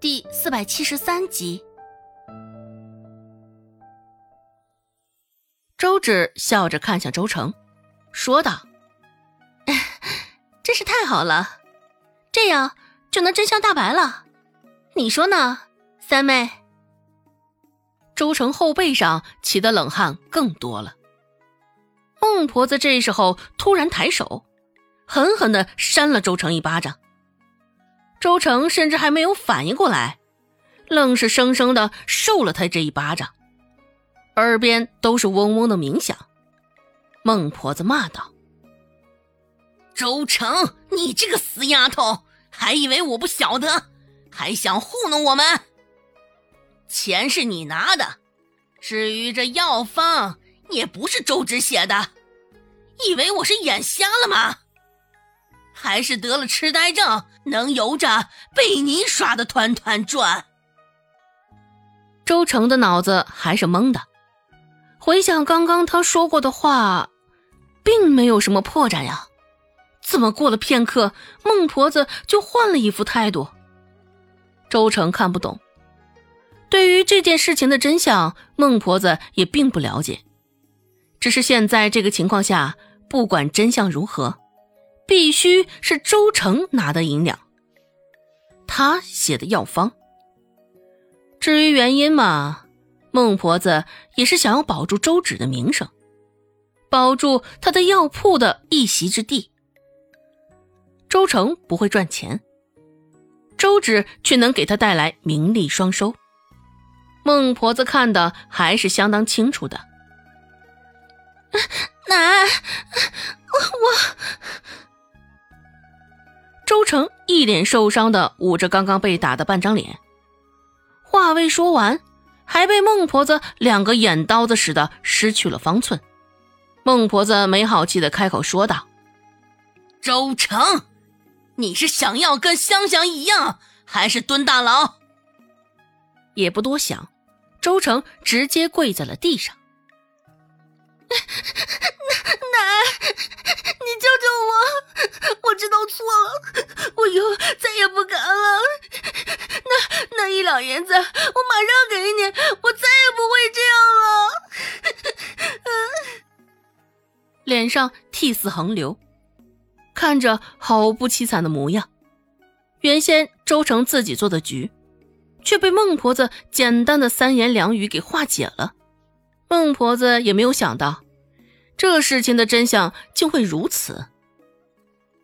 第四百七十三集。周芷笑着看向周成，说道：“真是太好了，这样就能真相大白了。你说呢，三妹？”周成后背上起的冷汗更多了。孟婆子这时候突然抬手，狠狠的扇了周成一巴掌。周成甚至还没有反应过来，愣是生生的受了他这一巴掌，耳边都是嗡嗡的鸣响。孟婆子骂道：“周成，你这个死丫头，还以为我不晓得，还想糊弄我们？钱是你拿的，至于这药方，也不是周芷写的，以为我是眼瞎了吗？”还是得了痴呆症，能由着被你耍的团团转。周成的脑子还是懵的，回想刚刚他说过的话，并没有什么破绽呀。怎么过了片刻，孟婆子就换了一副态度？周成看不懂。对于这件事情的真相，孟婆子也并不了解。只是现在这个情况下，不管真相如何。必须是周成拿的银两，他写的药方。至于原因嘛，孟婆子也是想要保住周芷的名声，保住他的药铺的一席之地。周成不会赚钱，周芷却能给他带来名利双收。孟婆子看的还是相当清楚的。奶，我。周成一脸受伤的捂着刚刚被打的半张脸，话未说完，还被孟婆子两个眼刀子似的失去了方寸。孟婆子没好气的开口说道：“周成，你是想要跟香香一样，还是蹲大牢？”也不多想，周成直接跪在了地上。奶，我！知道错了，我以后再也不敢了。那那一两银子，我马上给你，我再也不会这样了。脸上涕泗横流，看着好不凄惨的模样。原先周成自己做的局，却被孟婆子简单的三言两语给化解了。孟婆子也没有想到，这事情的真相竟会如此。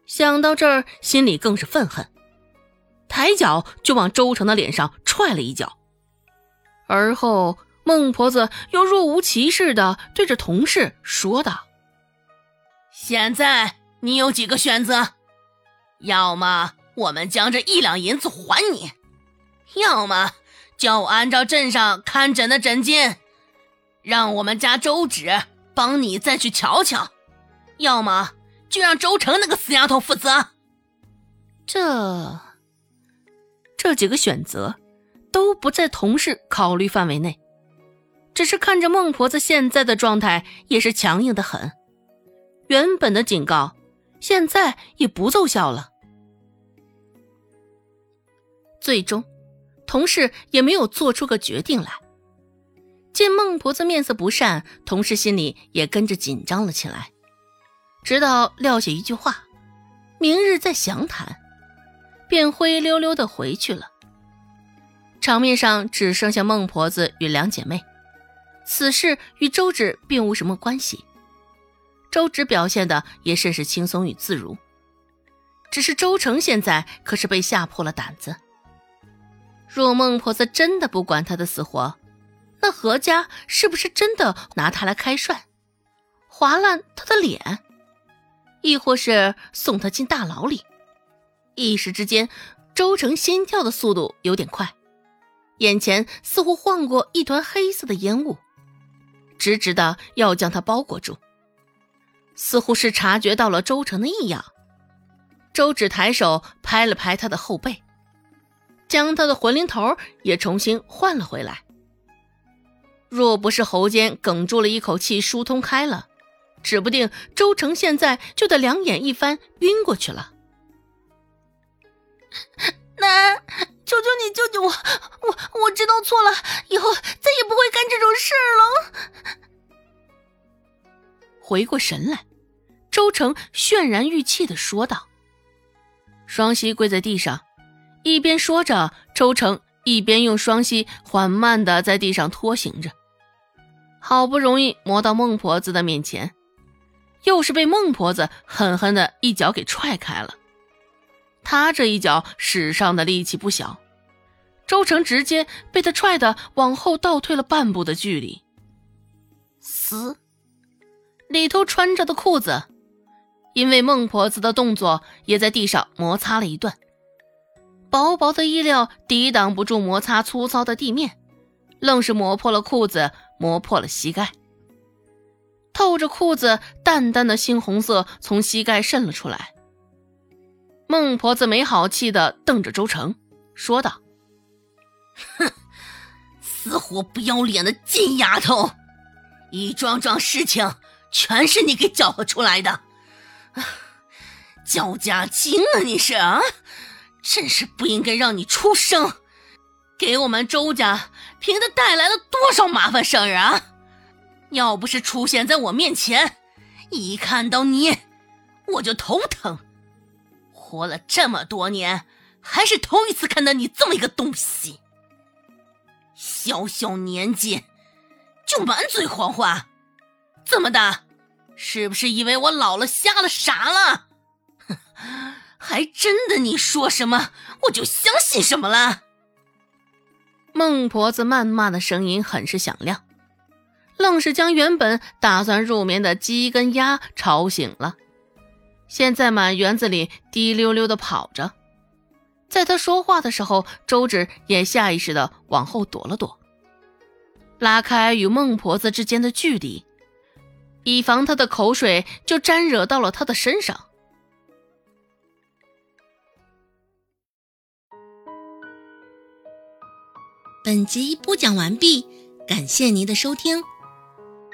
想到这儿，心里更是愤恨，抬脚就往周成的脸上踹了一脚。而后，孟婆子又若无其事的对着同事说道：“现在你有几个选择？要么我们将这一两银子还你，要么叫我按照镇上看诊的诊金。”让我们家周芷帮你再去瞧瞧，要么就让周成那个死丫头负责。这这几个选择都不在同事考虑范围内，只是看着孟婆子现在的状态也是强硬的很，原本的警告现在也不奏效了。最终，同事也没有做出个决定来。见孟婆子面色不善，同事心里也跟着紧张了起来，直到撂下一句话：“明日再详谈”，便灰溜溜的回去了。场面上只剩下孟婆子与两姐妹，此事与周芷并无什么关系。周芷表现的也甚是轻松与自如，只是周成现在可是被吓破了胆子。若孟婆子真的不管他的死活，那何家是不是真的拿他来开涮，划烂他的脸，亦或是送他进大牢里？一时之间，周成心跳的速度有点快，眼前似乎晃过一团黑色的烟雾，直直的要将他包裹住。似乎是察觉到了周成的异样，周芷抬手拍了拍他的后背，将他的魂灵头也重新换了回来。若不是喉间哽住了一口气，疏通开了，指不定周成现在就得两眼一翻，晕过去了。奶，求求你救救我！我我知道错了，以后再也不会干这种事了。回过神来，周成泫然欲泣的说道。双膝跪在地上，一边说着，周成一边用双膝缓慢的在地上拖行着，好不容易磨到孟婆子的面前，又是被孟婆子狠狠的一脚给踹开了。他这一脚使上的力气不小，周成直接被他踹的往后倒退了半步的距离。嘶，里头穿着的裤子，因为孟婆子的动作，也在地上摩擦了一段。薄薄的衣料抵挡不住摩擦粗糙的地面，愣是磨破了裤子，磨破了膝盖。透着裤子淡淡的猩红色从膝盖渗了出来。孟婆子没好气的瞪着周成，说道：“哼，死活不要脸的金丫头，一桩桩事情全是你给搅和出来的，焦家精啊！你是啊，真是不应该让你出生，给我们周家凭的带来了多少麻烦事儿啊！要不是出现在我面前，一看到你我就头疼。”活了这么多年，还是头一次看到你这么一个东西。小小年纪就满嘴谎话，怎么的？是不是以为我老了、瞎了、傻了？还真的你说什么我就相信什么了。孟婆子谩骂的声音很是响亮，愣是将原本打算入眠的鸡跟鸭吵醒了。现在满园子里滴溜溜的跑着，在他说话的时候，周芷也下意识的往后躲了躲，拉开与孟婆子之间的距离，以防他的口水就沾惹到了他的身上。本集播讲完毕，感谢您的收听，